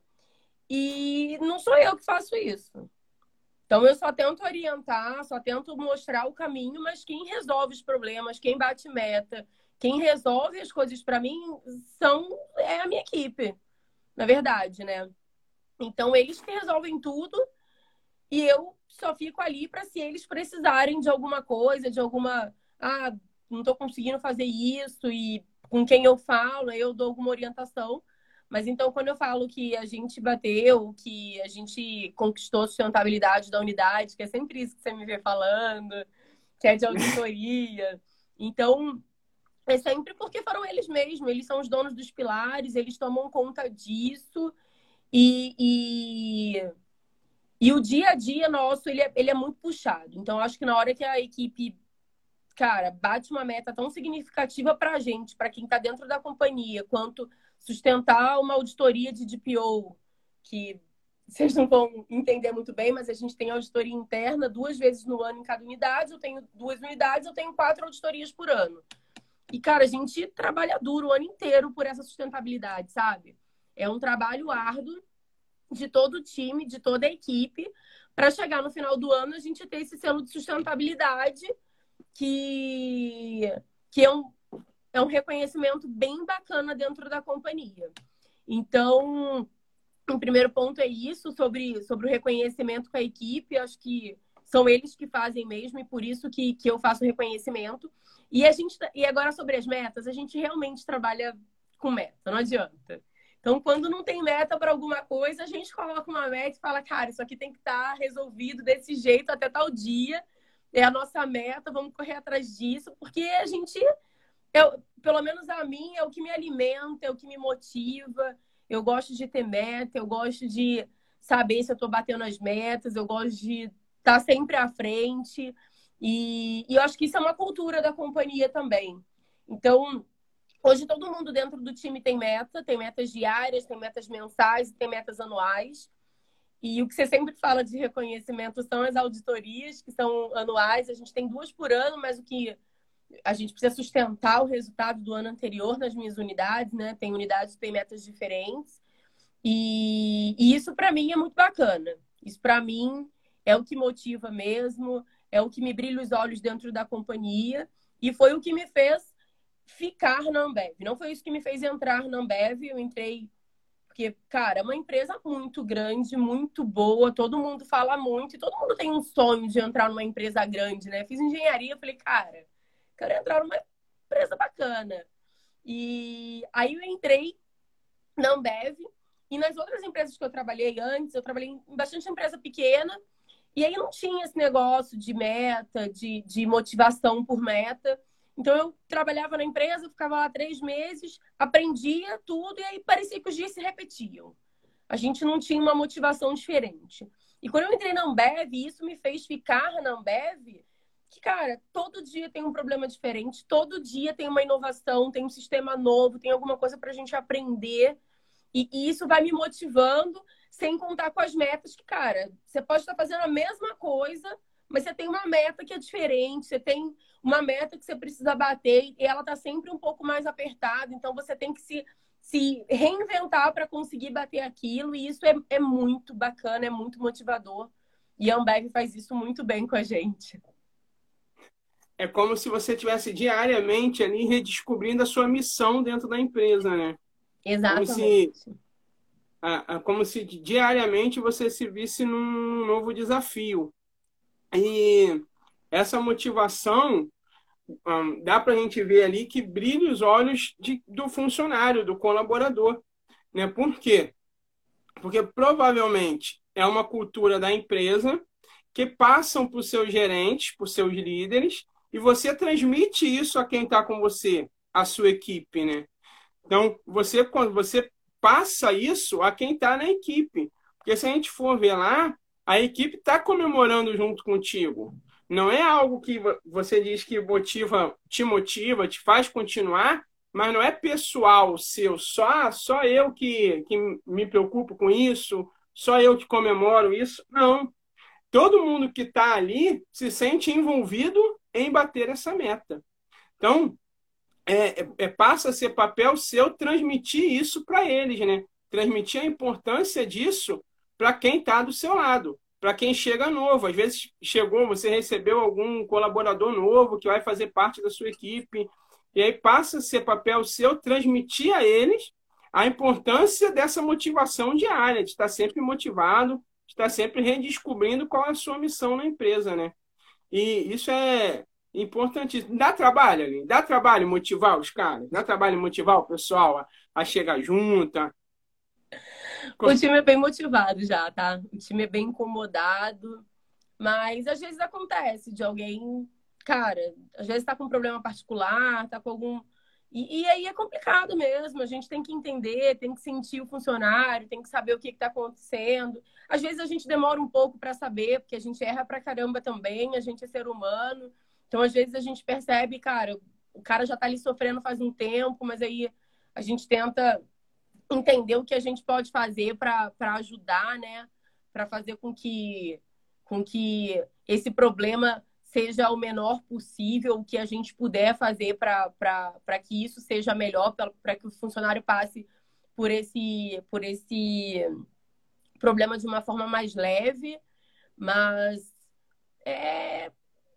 E não sou eu que faço isso. Então eu só tento orientar, só tento mostrar o caminho, mas quem resolve os problemas, quem bate meta, quem resolve as coisas para mim são é a minha equipe. Na verdade, né? Então, eles que resolvem tudo e eu só fico ali para se eles precisarem de alguma coisa, de alguma. Ah, não estou conseguindo fazer isso e com quem eu falo, eu dou alguma orientação. Mas então, quando eu falo que a gente bateu, que a gente conquistou a sustentabilidade da unidade, que é sempre isso que você me vê falando, que é de auditoria. Então, é sempre porque foram eles mesmos, eles são os donos dos pilares, eles tomam conta disso e, e, e o dia a dia nosso, ele é, ele é muito puxado. Então, acho que na hora que a equipe, cara, bate uma meta tão significativa para a gente, para quem está dentro da companhia, quanto sustentar uma auditoria de DPO, que vocês não vão entender muito bem, mas a gente tem auditoria interna duas vezes no ano em cada unidade. Eu tenho duas unidades, eu tenho quatro auditorias por ano. E, cara, a gente trabalha duro o ano inteiro por essa sustentabilidade, sabe? É um trabalho árduo de todo o time, de toda a equipe, para chegar no final do ano a gente ter esse selo de sustentabilidade que, que é, um, é um reconhecimento bem bacana dentro da companhia. Então, o primeiro ponto é isso, sobre, sobre o reconhecimento com a equipe. Acho que são eles que fazem mesmo e por isso que, que eu faço reconhecimento. E, a gente, e agora sobre as metas, a gente realmente trabalha com meta, não adianta. Então, quando não tem meta para alguma coisa, a gente coloca uma meta e fala, cara, isso aqui tem que estar tá resolvido desse jeito até tal dia. É a nossa meta, vamos correr atrás disso, porque a gente, eu, pelo menos a mim, é o que me alimenta, é o que me motiva. Eu gosto de ter meta, eu gosto de saber se eu estou batendo as metas, eu gosto de estar tá sempre à frente. E, e eu acho que isso é uma cultura da companhia também. Então, Hoje todo mundo dentro do time tem meta, tem metas diárias, tem metas mensais, tem metas anuais. E o que você sempre fala de reconhecimento são as auditorias, que são anuais. A gente tem duas por ano, mas o que a gente precisa sustentar o resultado do ano anterior nas minhas unidades, né? Tem unidades que têm metas diferentes. E, e isso para mim é muito bacana. Isso para mim é o que motiva mesmo, é o que me brilha os olhos dentro da companhia e foi o que me fez ficar na Ambev. Não foi isso que me fez entrar na Ambev, eu entrei porque, cara, é uma empresa muito grande, muito boa, todo mundo fala muito, e todo mundo tem um sonho de entrar numa empresa grande, né? Fiz engenharia, falei, cara, quero entrar numa empresa bacana. E aí eu entrei na Ambev, e nas outras empresas que eu trabalhei antes, eu trabalhei em bastante empresa pequena, e aí não tinha esse negócio de meta, de, de motivação por meta. Então eu trabalhava na empresa, ficava lá três meses, aprendia tudo e aí parecia que os dias se repetiam. A gente não tinha uma motivação diferente. E quando eu entrei na Ambev, isso me fez ficar na Ambev, que, cara, todo dia tem um problema diferente, todo dia tem uma inovação, tem um sistema novo, tem alguma coisa para a gente aprender. E, e isso vai me motivando, sem contar com as metas que, cara, você pode estar fazendo a mesma coisa, mas você tem uma meta que é diferente, você tem uma meta que você precisa bater e ela está sempre um pouco mais apertada, então você tem que se, se reinventar para conseguir bater aquilo, e isso é, é muito bacana, é muito motivador. E a Ambev faz isso muito bem com a gente. É como se você tivesse diariamente ali redescobrindo a sua missão dentro da empresa, né? Exatamente. Como se, como se diariamente você se visse num novo desafio. E essa motivação um, dá para a gente ver ali que brilha os olhos de, do funcionário, do colaborador. Né? Por quê? Porque provavelmente é uma cultura da empresa que passam para os seus gerentes, para os seus líderes, e você transmite isso a quem está com você, a sua equipe, né? Então, você, quando você passa isso a quem está na equipe. Porque se a gente for ver lá, a equipe está comemorando junto contigo. Não é algo que você diz que motiva, te motiva, te faz continuar, mas não é pessoal seu, só, só eu que, que me preocupo com isso, só eu que comemoro isso. Não. Todo mundo que está ali se sente envolvido em bater essa meta. Então, é, é, é passa a ser papel seu transmitir isso para eles, né? Transmitir a importância disso para quem está do seu lado, para quem chega novo. Às vezes chegou, você recebeu algum colaborador novo que vai fazer parte da sua equipe, e aí passa a ser papel seu transmitir a eles a importância dessa motivação diária, de estar sempre motivado, de estar sempre redescobrindo qual é a sua missão na empresa, né? E isso é importantíssimo. Dá trabalho, ali? Dá trabalho motivar os caras? Dá trabalho motivar o pessoal a, a chegar junta? O time é bem motivado já, tá? O time é bem incomodado. Mas às vezes acontece de alguém, cara, às vezes tá com um problema particular, tá com algum. E, e, aí é complicado mesmo. A gente tem que entender, tem que sentir o funcionário, tem que saber o que está acontecendo. Às vezes a gente demora um pouco para saber, porque a gente erra pra caramba também, a gente é ser humano. Então, às vezes, a gente percebe, cara, o cara já tá ali sofrendo faz um tempo, mas aí a gente tenta entender o que a gente pode fazer para ajudar, né? Para fazer com que, com que esse problema seja o menor possível, o que a gente puder fazer para que isso seja melhor, para que o funcionário passe por esse, por esse problema de uma forma mais leve. Mas é,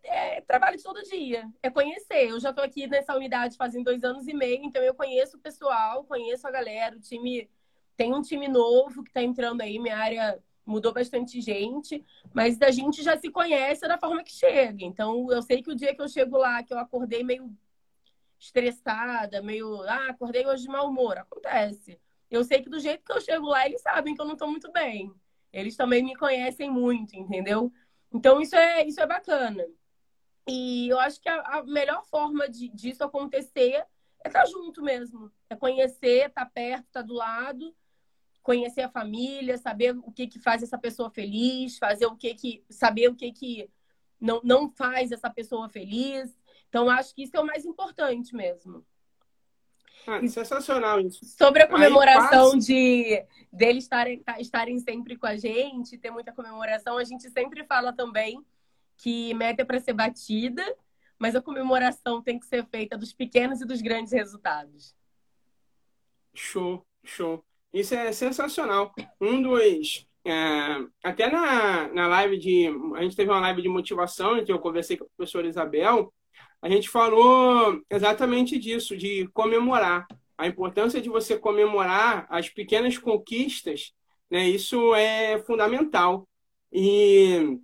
é trabalho de todo dia, é conhecer. Eu já estou aqui nessa unidade fazem dois anos e meio, então eu conheço o pessoal, conheço a galera, o time tem um time novo que está entrando aí, minha área mudou bastante gente, mas a gente já se conhece da forma que chega. Então eu sei que o dia que eu chego lá, que eu acordei meio estressada, meio, ah, acordei hoje de mau humor, acontece. Eu sei que do jeito que eu chego lá, eles sabem que eu não estou muito bem. Eles também me conhecem muito, entendeu? Então isso é isso é bacana. E eu acho que a, a melhor forma de, disso acontecer é estar tá junto mesmo. É conhecer, estar tá perto, estar tá do lado, conhecer a família, saber o que, que faz essa pessoa feliz, fazer o que que. saber o que, que não, não faz essa pessoa feliz. Então, acho que isso é o mais importante mesmo. Ah, sensacional isso. Sobre a comemoração passa... de deles estarem, estarem sempre com a gente, ter muita comemoração, a gente sempre fala também que meta é para ser batida, mas a comemoração tem que ser feita dos pequenos e dos grandes resultados. Show, show. Isso é sensacional. Um dos. É, até na, na live de. A gente teve uma live de motivação, que eu conversei com a professora Isabel. A gente falou exatamente disso, de comemorar. A importância de você comemorar as pequenas conquistas, né? Isso é fundamental. E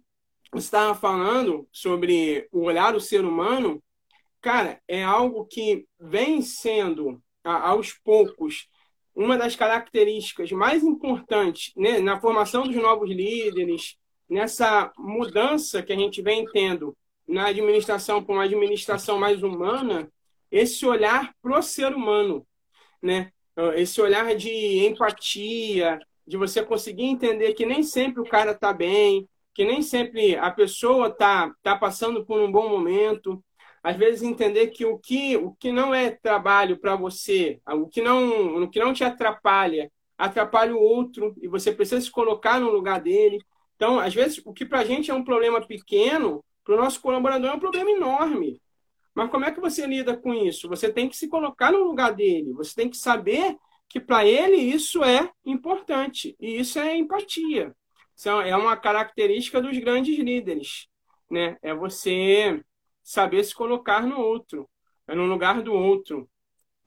você estava falando sobre o olhar do ser humano, cara, é algo que vem sendo, aos poucos, uma das características mais importantes né, na formação dos novos líderes, nessa mudança que a gente vem tendo na administração para uma administração mais humana, esse olhar para o ser humano, né? Esse olhar de empatia, de você conseguir entender que nem sempre o cara está bem, que nem sempre a pessoa está tá passando por um bom momento. Às vezes entender que o que, o que não é trabalho para você, o que, não, o que não te atrapalha, atrapalha o outro e você precisa se colocar no lugar dele. Então, às vezes, o que para a gente é um problema pequeno, para o nosso colaborador é um problema enorme. Mas como é que você lida com isso? Você tem que se colocar no lugar dele. Você tem que saber que para ele isso é importante. E isso é empatia. São, é uma característica dos grandes líderes, né? É você saber se colocar no outro, é no lugar do outro,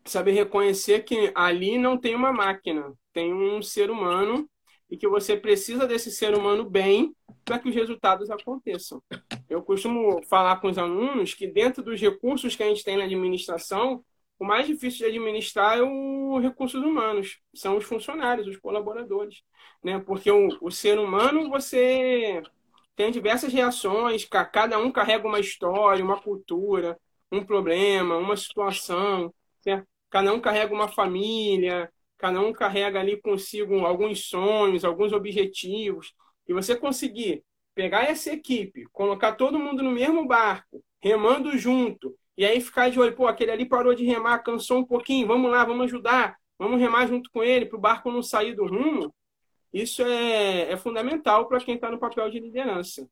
saber reconhecer que ali não tem uma máquina, tem um ser humano e que você precisa desse ser humano bem para que os resultados aconteçam. Eu costumo falar com os alunos que dentro dos recursos que a gente tem na administração, o mais difícil de administrar é os recursos humanos, são os funcionários, os colaboradores né? Porque o, o ser humano, você tem diversas reações, cada um carrega uma história, uma cultura, um problema, uma situação, certo? Cada um carrega uma família, cada um carrega ali consigo alguns sonhos, alguns objetivos. E você conseguir pegar essa equipe, colocar todo mundo no mesmo barco, remando junto, e aí ficar de olho, pô, aquele ali parou de remar, cansou um pouquinho, vamos lá, vamos ajudar, vamos remar junto com ele para o barco não sair do rumo. Isso é, é fundamental para quem está no papel de liderança.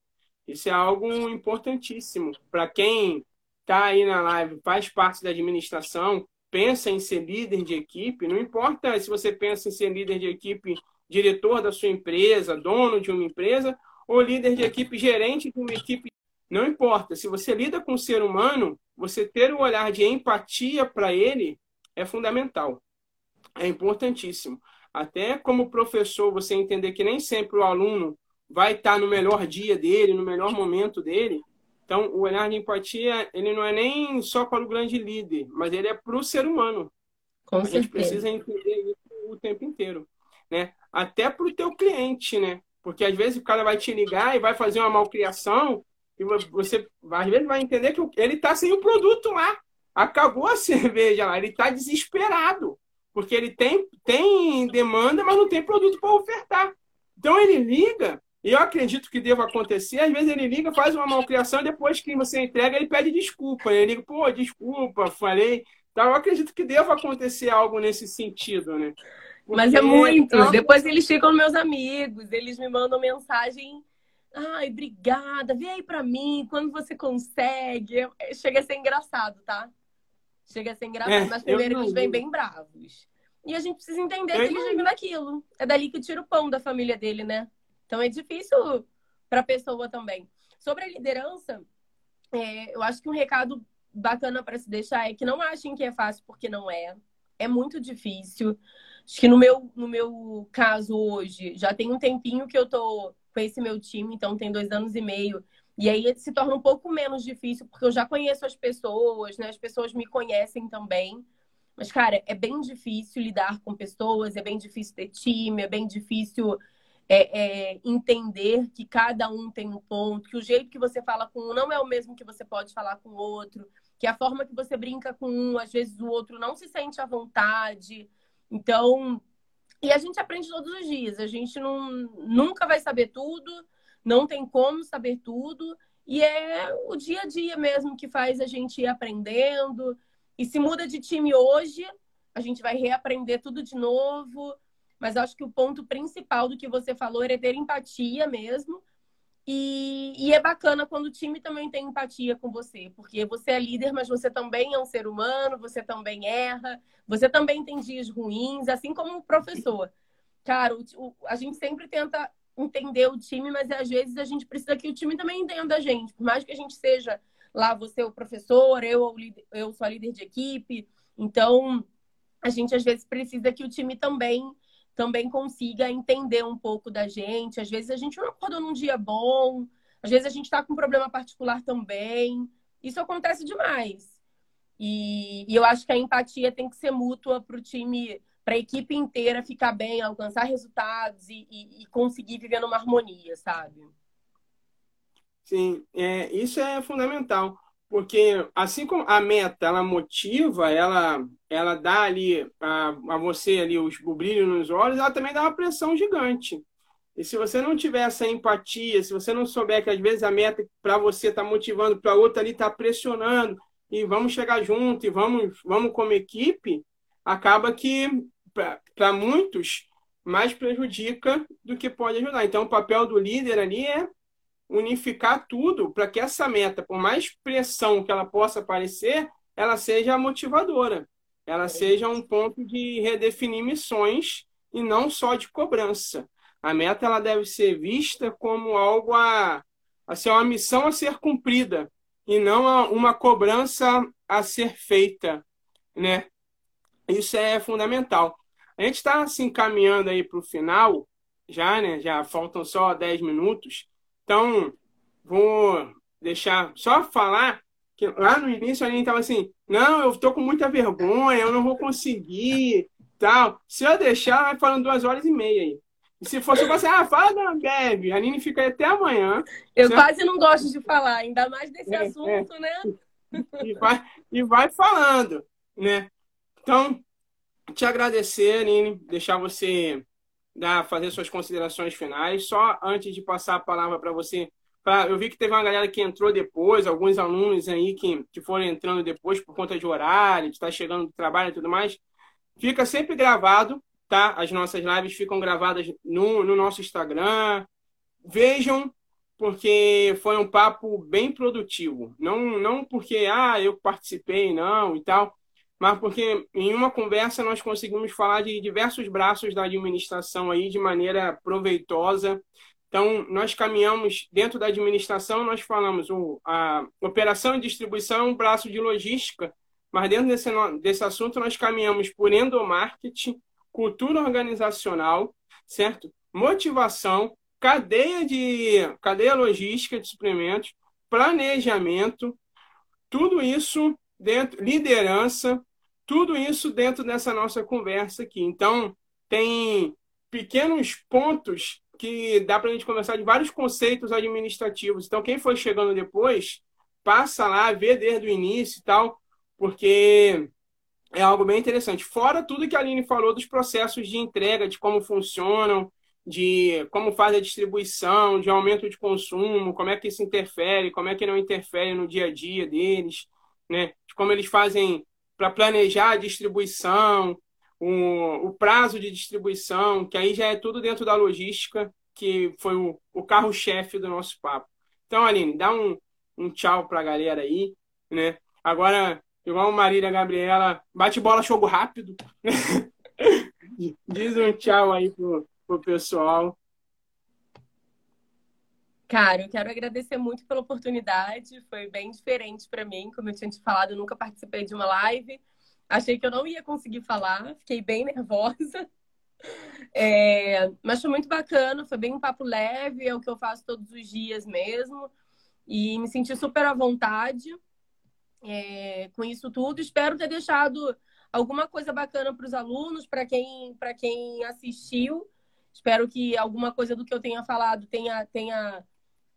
Isso é algo importantíssimo. Para quem está aí na live, faz parte da administração, pensa em ser líder de equipe, não importa se você pensa em ser líder de equipe, diretor da sua empresa, dono de uma empresa, ou líder de equipe, gerente de uma equipe, não importa. Se você lida com o ser humano, você ter o um olhar de empatia para ele é fundamental. É importantíssimo. Até como professor, você entender que nem sempre o aluno vai estar no melhor dia dele, no melhor momento dele. Então, o olhar de empatia, ele não é nem só para o grande líder, mas ele é para o ser humano. Com a certeza. gente precisa entender isso o tempo inteiro, né? Até para o teu cliente, né? Porque às vezes o cara vai te ligar e vai fazer uma malcriação e você às vezes vai entender que ele está sem o produto lá. Acabou a cerveja lá, ele está desesperado porque ele tem, tem demanda, mas não tem produto para ofertar. Então ele liga, e eu acredito que deva acontecer, às vezes ele liga, faz uma malcriação, e depois que você entrega, ele pede desculpa. Ele liga, pô, desculpa, falei. Então eu acredito que deva acontecer algo nesse sentido, né? Porque... Mas é muito. Então... Depois eles ficam meus amigos, eles me mandam mensagem. Ai, obrigada, vem aí pra mim, quando você consegue. Chega a ser engraçado, tá? Chega a ser engraçado, é, mas primeiro eles vêm bem bravos. E a gente precisa entender eu que eles vivem daquilo. É dali que tira o pão da família dele, né? Então é difícil para a pessoa também. Sobre a liderança, é, eu acho que um recado bacana para se deixar é que não achem que é fácil, porque não é. É muito difícil. Acho que no meu, no meu caso hoje, já tem um tempinho que eu tô com esse meu time, então tem dois anos e meio. E aí se torna um pouco menos difícil, porque eu já conheço as pessoas, né? As pessoas me conhecem também. Mas, cara, é bem difícil lidar com pessoas, é bem difícil ter time, é bem difícil é, é, entender que cada um tem um ponto, que o jeito que você fala com um não é o mesmo que você pode falar com o outro, que a forma que você brinca com um, às vezes o outro não se sente à vontade. Então, e a gente aprende todos os dias, a gente não, nunca vai saber tudo, não tem como saber tudo. E é o dia a dia mesmo que faz a gente ir aprendendo. E se muda de time hoje, a gente vai reaprender tudo de novo. Mas acho que o ponto principal do que você falou é ter empatia mesmo. E, e, é bacana quando o time também tem empatia com você, porque você é líder, mas você também é um ser humano, você também erra, você também tem dias ruins, assim como o professor. cara, o, o, a gente sempre tenta entender o time, mas às vezes a gente precisa que o time também entenda a gente. Por mais que a gente seja lá, você é o professor, eu, eu sou a líder de equipe. Então, a gente às vezes precisa que o time também também consiga entender um pouco da gente. Às vezes a gente não acordou num dia bom, às vezes a gente está com um problema particular também. Isso acontece demais. E, e eu acho que a empatia tem que ser mútua para o time para a equipe inteira ficar bem, alcançar resultados e, e, e, conseguir viver numa harmonia, sabe? Sim, é, isso é fundamental, porque assim como a meta ela motiva, ela, ela dá ali a, a você ali os, brilho nos olhos, ela também dá uma pressão gigante. E se você não tiver essa empatia, se você não souber que às vezes a meta para você está motivando, para outra ali está pressionando, e vamos chegar junto, e vamos, vamos como equipe, acaba que para muitos, mais prejudica do que pode ajudar. Então, o papel do líder ali é unificar tudo para que essa meta, por mais pressão que ela possa parecer, ela seja motivadora, ela seja um ponto de redefinir missões e não só de cobrança. A meta ela deve ser vista como algo a, a ser uma missão a ser cumprida e não uma cobrança a ser feita, né? Isso é fundamental. A gente está assim caminhando aí para o final, já, né? Já faltam só 10 minutos. Então, vou deixar só falar que lá no início a gente estava assim, não, eu estou com muita vergonha, eu não vou conseguir, tal. Se eu deixar, vai falando duas horas e meia aí. E se fosse você, ah, fala da Ambev, a Nini fica aí até amanhã. Eu certo? quase não gosto de falar, ainda mais desse é, assunto, é. né? E vai, e vai falando, né? Então, te agradecer, Aline, deixar você dar, fazer suas considerações finais. Só antes de passar a palavra para você, pra, eu vi que teve uma galera que entrou depois, alguns alunos aí que, que foram entrando depois por conta de horário, de estar chegando do trabalho e tudo mais. Fica sempre gravado, tá? As nossas lives ficam gravadas no, no nosso Instagram. Vejam, porque foi um papo bem produtivo. Não, não porque, ah, eu participei, não, e tal mas porque em uma conversa nós conseguimos falar de diversos braços da administração aí de maneira proveitosa. Então, nós caminhamos dentro da administração, nós falamos o, a operação e distribuição é um braço de logística, mas dentro desse, desse assunto nós caminhamos por endomarketing, cultura organizacional, certo? Motivação, cadeia de cadeia logística de suprimentos, planejamento, tudo isso dentro, liderança, tudo isso dentro dessa nossa conversa aqui. Então, tem pequenos pontos que dá para a gente conversar de vários conceitos administrativos. Então, quem for chegando depois, passa lá, vê desde o início e tal, porque é algo bem interessante. Fora tudo que a Aline falou dos processos de entrega, de como funcionam, de como faz a distribuição, de aumento de consumo, como é que isso interfere, como é que não interfere no dia a dia deles né? De como eles fazem para planejar a distribuição, o, o, prazo de distribuição, que aí já é tudo dentro da logística, que foi o, o carro-chefe do nosso papo. Então, Aline, dá um, um tchau para a galera aí, né? Agora, igual Marília Gabriela, bate bola, jogo rápido. Diz um tchau aí pro, pro pessoal. Cara, eu quero agradecer muito pela oportunidade. Foi bem diferente para mim. Como eu tinha te falado, eu nunca participei de uma live. Achei que eu não ia conseguir falar, fiquei bem nervosa. É, mas foi muito bacana, foi bem um papo leve, é o que eu faço todos os dias mesmo. E me senti super à vontade é, com isso tudo. Espero ter deixado alguma coisa bacana para os alunos, para quem, quem assistiu. Espero que alguma coisa do que eu tenha falado tenha, tenha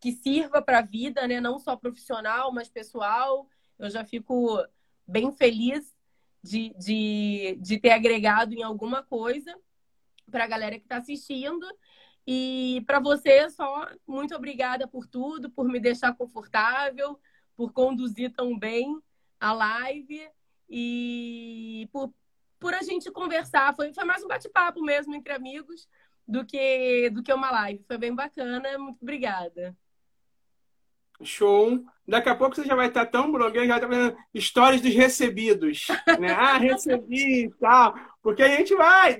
que sirva para a vida, né? Não só profissional, mas pessoal. Eu já fico bem feliz de, de, de ter agregado em alguma coisa para a galera que está assistindo. E para você, só muito obrigada por tudo, por me deixar confortável, por conduzir tão bem a live e por, por a gente conversar. Foi, foi mais um bate-papo mesmo entre amigos do que, do que uma live. Foi bem bacana. Muito obrigada. Show. Daqui a pouco você já vai estar tão blogueiro, já está fazendo histórias dos recebidos. Né? Ah, recebi e tal. Porque a gente vai.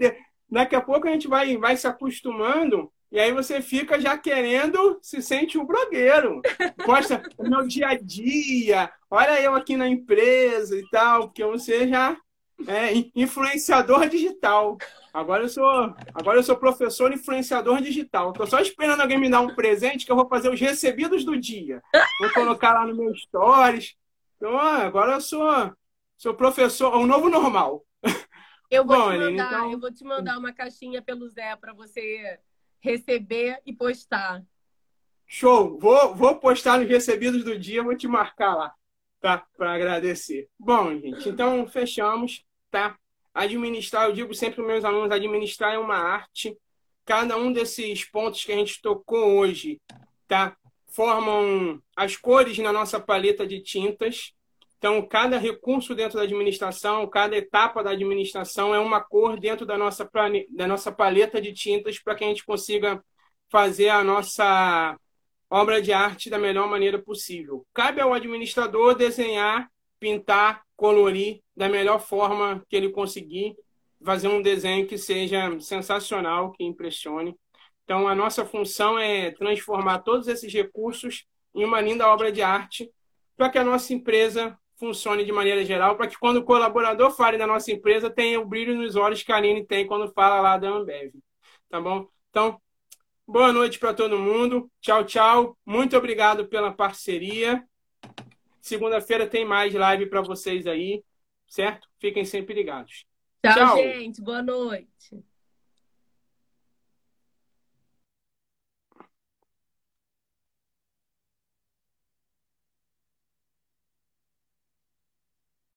daqui a pouco a gente vai, vai se acostumando e aí você fica já querendo, se sente um blogueiro. Posta o meu dia a dia, olha eu aqui na empresa e tal, porque você já é influenciador digital. Agora eu sou, agora eu sou professor influenciador digital. Estou só esperando alguém me dar um presente que eu vou fazer os recebidos do dia. Vou colocar lá no meu stories. Então, agora eu sou, sou professor, o um novo normal. Eu vou, Bom, te mandar, então... eu vou te mandar uma caixinha pelo Zé para você receber e postar. Show! Vou, vou postar nos recebidos do dia, vou te marcar lá, tá? Para agradecer. Bom, gente, então fechamos, tá? Administrar, eu digo sempre para meus alunos, administrar é uma arte. Cada um desses pontos que a gente tocou hoje, tá? Formam as cores na nossa paleta de tintas. Então, cada recurso dentro da administração, cada etapa da administração é uma cor dentro da nossa, da nossa paleta de tintas para que a gente consiga fazer a nossa obra de arte da melhor maneira possível. Cabe ao administrador desenhar, pintar, colorir da melhor forma que ele conseguir, fazer um desenho que seja sensacional, que impressione. Então, a nossa função é transformar todos esses recursos em uma linda obra de arte para que a nossa empresa funcione de maneira geral, para que quando o colaborador fale da nossa empresa, tenha o brilho nos olhos que a Aline tem quando fala lá da Ambev. Tá bom? Então, boa noite para todo mundo. Tchau, tchau. Muito obrigado pela parceria. Segunda-feira tem mais live para vocês aí, certo? Fiquem sempre ligados. Tchau, tchau, gente. Boa noite.